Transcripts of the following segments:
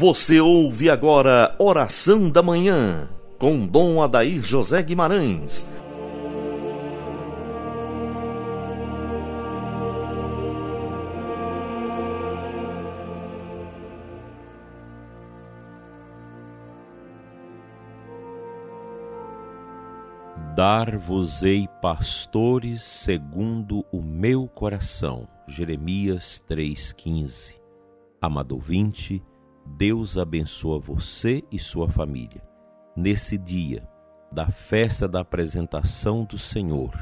Você ouve agora Oração da Manhã, com Dom Adair José Guimarães. Dar-vos-ei pastores segundo o meu coração. Jeremias 3,15. Amado ouvinte, Deus abençoa você e sua família. Nesse dia da festa da apresentação do Senhor,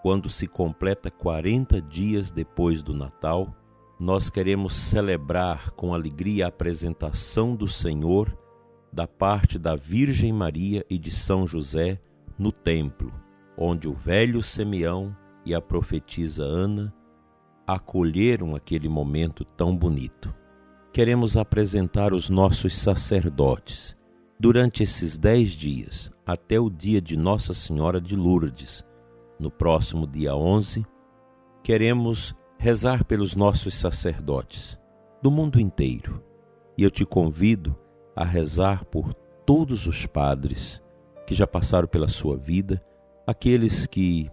quando se completa 40 dias depois do Natal, nós queremos celebrar com alegria a apresentação do Senhor da parte da Virgem Maria e de São José no templo, onde o velho Simeão e a profetisa Ana acolheram aquele momento tão bonito queremos apresentar os nossos sacerdotes durante esses dez dias, até o dia de Nossa Senhora de Lourdes. No próximo dia 11, queremos rezar pelos nossos sacerdotes do mundo inteiro. E eu te convido a rezar por todos os padres que já passaram pela sua vida, aqueles que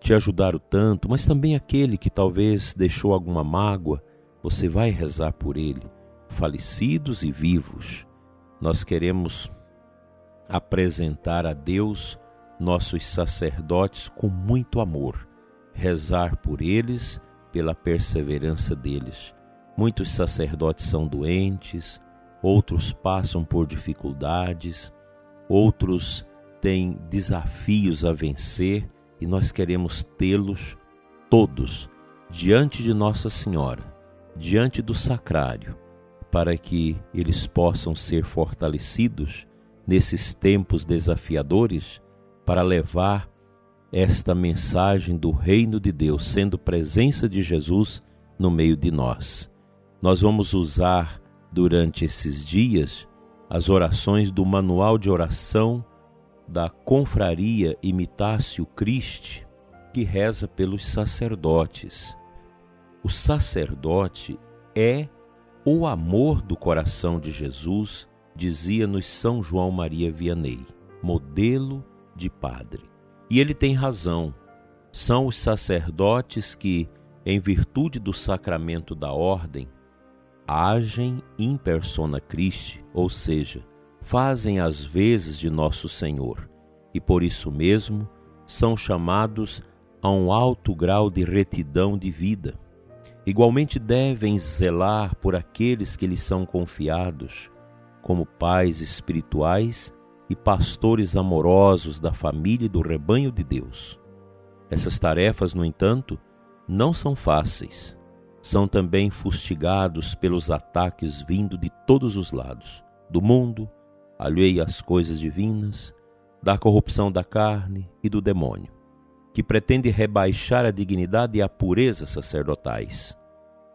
te ajudaram tanto, mas também aquele que talvez deixou alguma mágoa você vai rezar por ele, falecidos e vivos. Nós queremos apresentar a Deus nossos sacerdotes com muito amor, rezar por eles, pela perseverança deles. Muitos sacerdotes são doentes, outros passam por dificuldades, outros têm desafios a vencer e nós queremos tê-los todos diante de Nossa Senhora diante do sacrário, para que eles possam ser fortalecidos nesses tempos desafiadores para levar esta mensagem do reino de Deus, sendo presença de Jesus no meio de nós. Nós vamos usar durante esses dias as orações do manual de oração da confraria Imitácio Christi, que reza pelos sacerdotes o sacerdote é o amor do coração de Jesus, dizia-nos São João Maria Vianney, modelo de padre. E ele tem razão. São os sacerdotes que, em virtude do sacramento da ordem, agem in persona Christi, ou seja, fazem as vezes de nosso Senhor, e por isso mesmo são chamados a um alto grau de retidão de vida Igualmente devem zelar por aqueles que lhes são confiados, como pais espirituais e pastores amorosos da família e do rebanho de Deus. Essas tarefas, no entanto, não são fáceis. São também fustigados pelos ataques vindo de todos os lados, do mundo, alheio às coisas divinas, da corrupção da carne e do demônio que pretende rebaixar a dignidade e a pureza sacerdotais.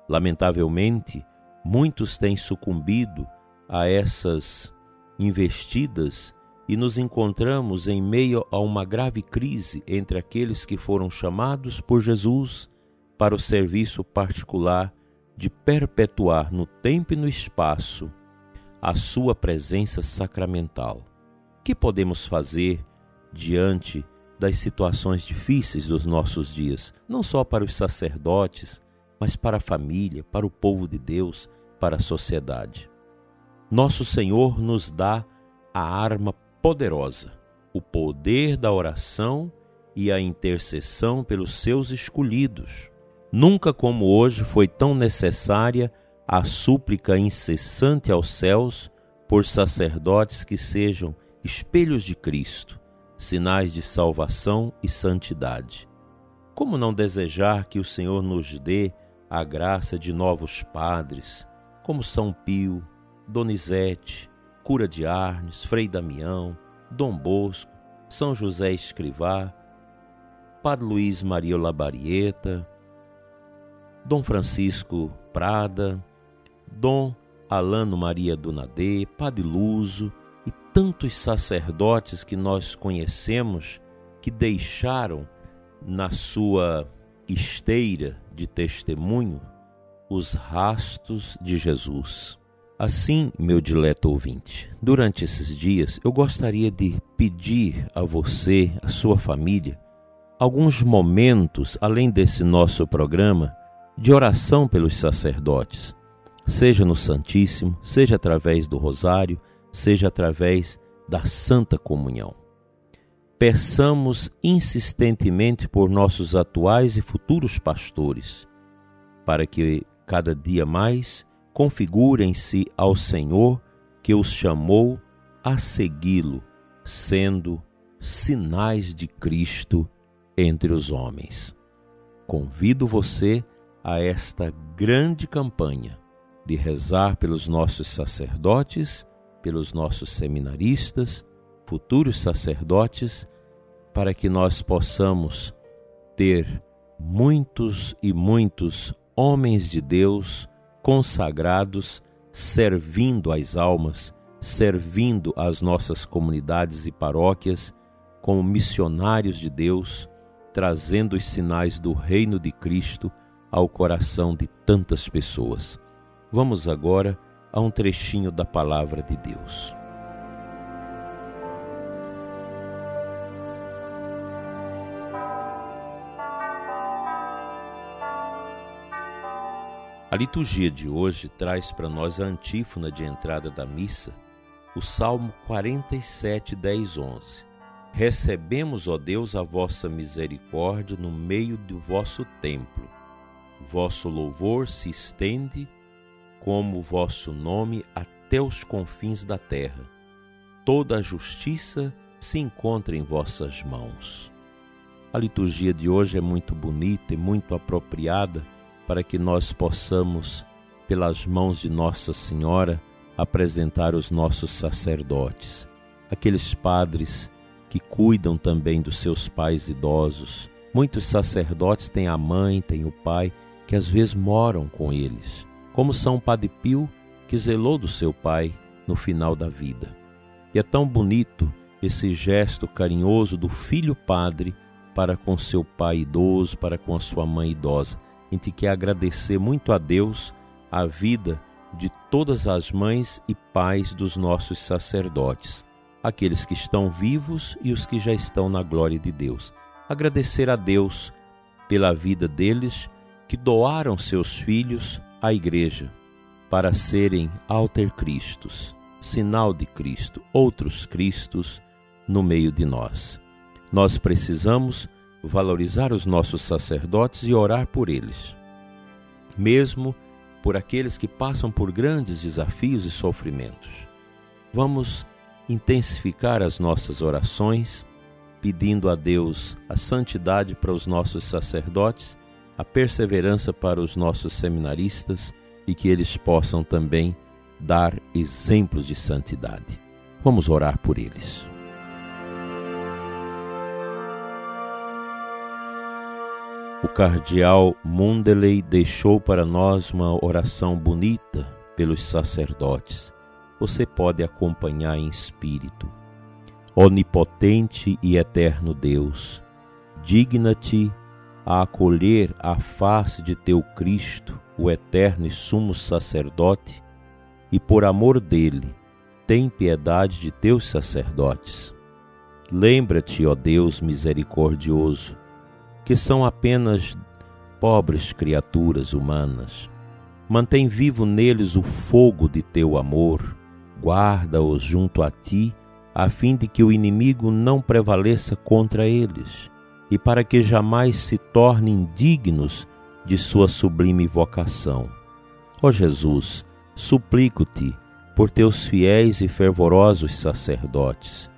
Lamentavelmente, muitos têm sucumbido a essas investidas e nos encontramos em meio a uma grave crise entre aqueles que foram chamados por Jesus para o serviço particular de perpetuar no tempo e no espaço a sua presença sacramental. O que podemos fazer diante das situações difíceis dos nossos dias, não só para os sacerdotes, mas para a família, para o povo de Deus, para a sociedade. Nosso Senhor nos dá a arma poderosa, o poder da oração e a intercessão pelos seus escolhidos. Nunca como hoje foi tão necessária a súplica incessante aos céus por sacerdotes que sejam espelhos de Cristo sinais de salvação e santidade. Como não desejar que o Senhor nos dê a graça de novos padres, como São Pio, Donizete, Cura de Arnes, Frei Damião, Dom Bosco, São José Escrivá, Padre Luiz Maria Labarieta, Dom Francisco Prada, Dom Alano Maria Donadê, Padre Luso, tantos sacerdotes que nós conhecemos que deixaram na sua esteira de testemunho os rastros de Jesus. Assim, meu dileto ouvinte, durante esses dias eu gostaria de pedir a você, a sua família, alguns momentos, além desse nosso programa, de oração pelos sacerdotes, seja no Santíssimo, seja através do Rosário, seja através da Santa Comunhão. Peçamos insistentemente por nossos atuais e futuros pastores, para que cada dia mais configurem-se ao Senhor que os chamou a segui-lo, sendo sinais de Cristo entre os homens. Convido você a esta grande campanha de rezar pelos nossos sacerdotes, pelos nossos seminaristas, futuros sacerdotes, para que nós possamos ter muitos e muitos homens de Deus consagrados, servindo as almas, servindo as nossas comunidades e paróquias como missionários de Deus, trazendo os sinais do reino de Cristo ao coração de tantas pessoas. Vamos agora a um trechinho da palavra de Deus. A liturgia de hoje traz para nós a antífona de entrada da missa, o Salmo 47, 10, 11. Recebemos, ó Deus, a vossa misericórdia no meio do vosso templo. Vosso louvor se estende como vosso nome até os confins da terra. Toda a justiça se encontra em vossas mãos. A liturgia de hoje é muito bonita e muito apropriada para que nós possamos, pelas mãos de Nossa Senhora, apresentar os nossos sacerdotes, aqueles padres que cuidam também dos seus pais idosos. Muitos sacerdotes têm a mãe, têm o pai, que às vezes moram com eles, como São Padre Pio, que zelou do seu pai no final da vida. E é tão bonito esse gesto carinhoso do filho padre para com seu pai idoso, para com a sua mãe idosa a gente quer agradecer muito a Deus a vida de todas as mães e pais dos nossos sacerdotes, aqueles que estão vivos e os que já estão na glória de Deus. Agradecer a Deus pela vida deles que doaram seus filhos à igreja para serem alter Cristos, sinal de Cristo, outros Cristos no meio de nós. Nós precisamos valorizar os nossos sacerdotes e orar por eles, mesmo por aqueles que passam por grandes desafios e sofrimentos. Vamos intensificar as nossas orações, pedindo a Deus a santidade para os nossos sacerdotes, a perseverança para os nossos seminaristas e que eles possam também dar exemplos de santidade. Vamos orar por eles. O cardeal Mundeley deixou para nós uma oração bonita pelos sacerdotes. Você pode acompanhar em espírito. Onipotente e eterno Deus, digna-te a acolher a face de teu Cristo, o eterno e sumo sacerdote, e por amor dele, tem piedade de teus sacerdotes. Lembra-te, ó Deus misericordioso, que são apenas pobres criaturas humanas. Mantém vivo neles o fogo de teu amor, guarda-os junto a ti, a fim de que o inimigo não prevaleça contra eles, e para que jamais se tornem dignos de sua sublime vocação. Ó Jesus, suplico-te por teus fiéis e fervorosos sacerdotes,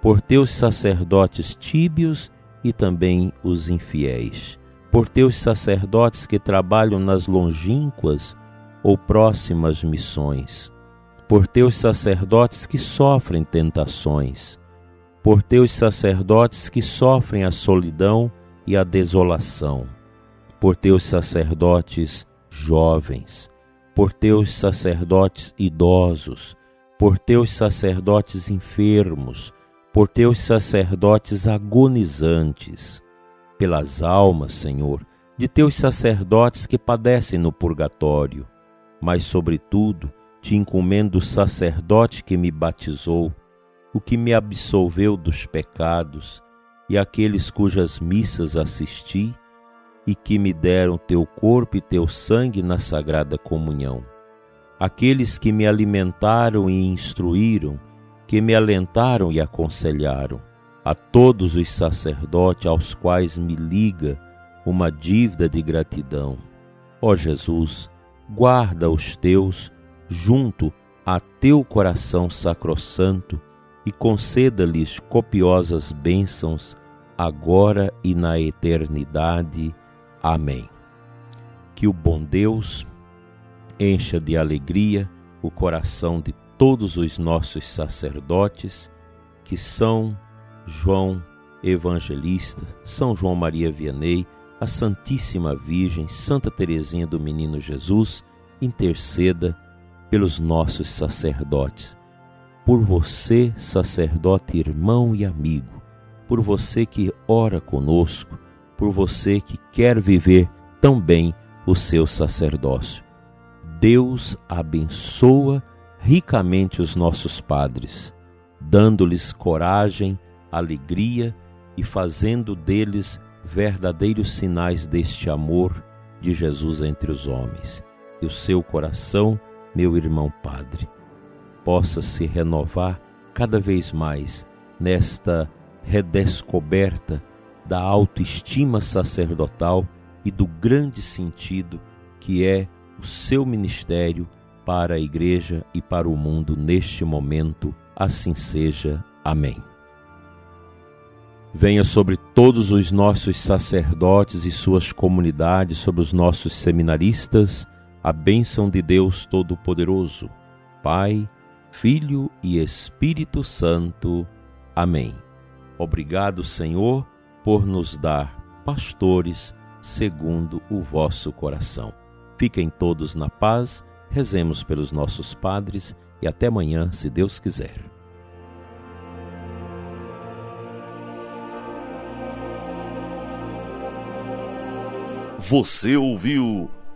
por teus sacerdotes tíbios e também os infiéis, por teus sacerdotes que trabalham nas longínquas ou próximas missões, por teus sacerdotes que sofrem tentações, por teus sacerdotes que sofrem a solidão e a desolação, por teus sacerdotes jovens, por teus sacerdotes idosos, por teus sacerdotes enfermos, por teus sacerdotes agonizantes, pelas almas, Senhor, de teus sacerdotes que padecem no purgatório, mas, sobretudo, te encomendo o sacerdote que me batizou, o que me absolveu dos pecados, e aqueles cujas missas assisti, e que me deram teu corpo e teu sangue na sagrada comunhão. Aqueles que me alimentaram e instruíram, que me alentaram e aconselharam, a todos os sacerdotes aos quais me liga uma dívida de gratidão. Ó Jesus, guarda os teus junto a teu coração sacrossanto e conceda-lhes copiosas bênçãos agora e na eternidade. Amém. Que o bom Deus encha de alegria o coração de todos os nossos sacerdotes, que são João Evangelista, São João Maria Vianney, a Santíssima Virgem, Santa Teresinha do Menino Jesus, interceda pelos nossos sacerdotes. Por você, sacerdote irmão e amigo, por você que ora conosco, por você que quer viver tão bem o seu sacerdócio. Deus abençoa ricamente os nossos padres, dando-lhes coragem, alegria e fazendo deles verdadeiros sinais deste amor de Jesus entre os homens. E o seu coração, meu irmão padre, possa se renovar cada vez mais nesta redescoberta da autoestima sacerdotal e do grande sentido que é o seu ministério para a Igreja e para o mundo neste momento. Assim seja. Amém. Venha sobre todos os nossos sacerdotes e suas comunidades, sobre os nossos seminaristas, a bênção de Deus Todo-Poderoso, Pai, Filho e Espírito Santo. Amém. Obrigado, Senhor, por nos dar pastores segundo o vosso coração. Fiquem todos na paz, rezemos pelos nossos padres e até amanhã, se Deus quiser. Você ouviu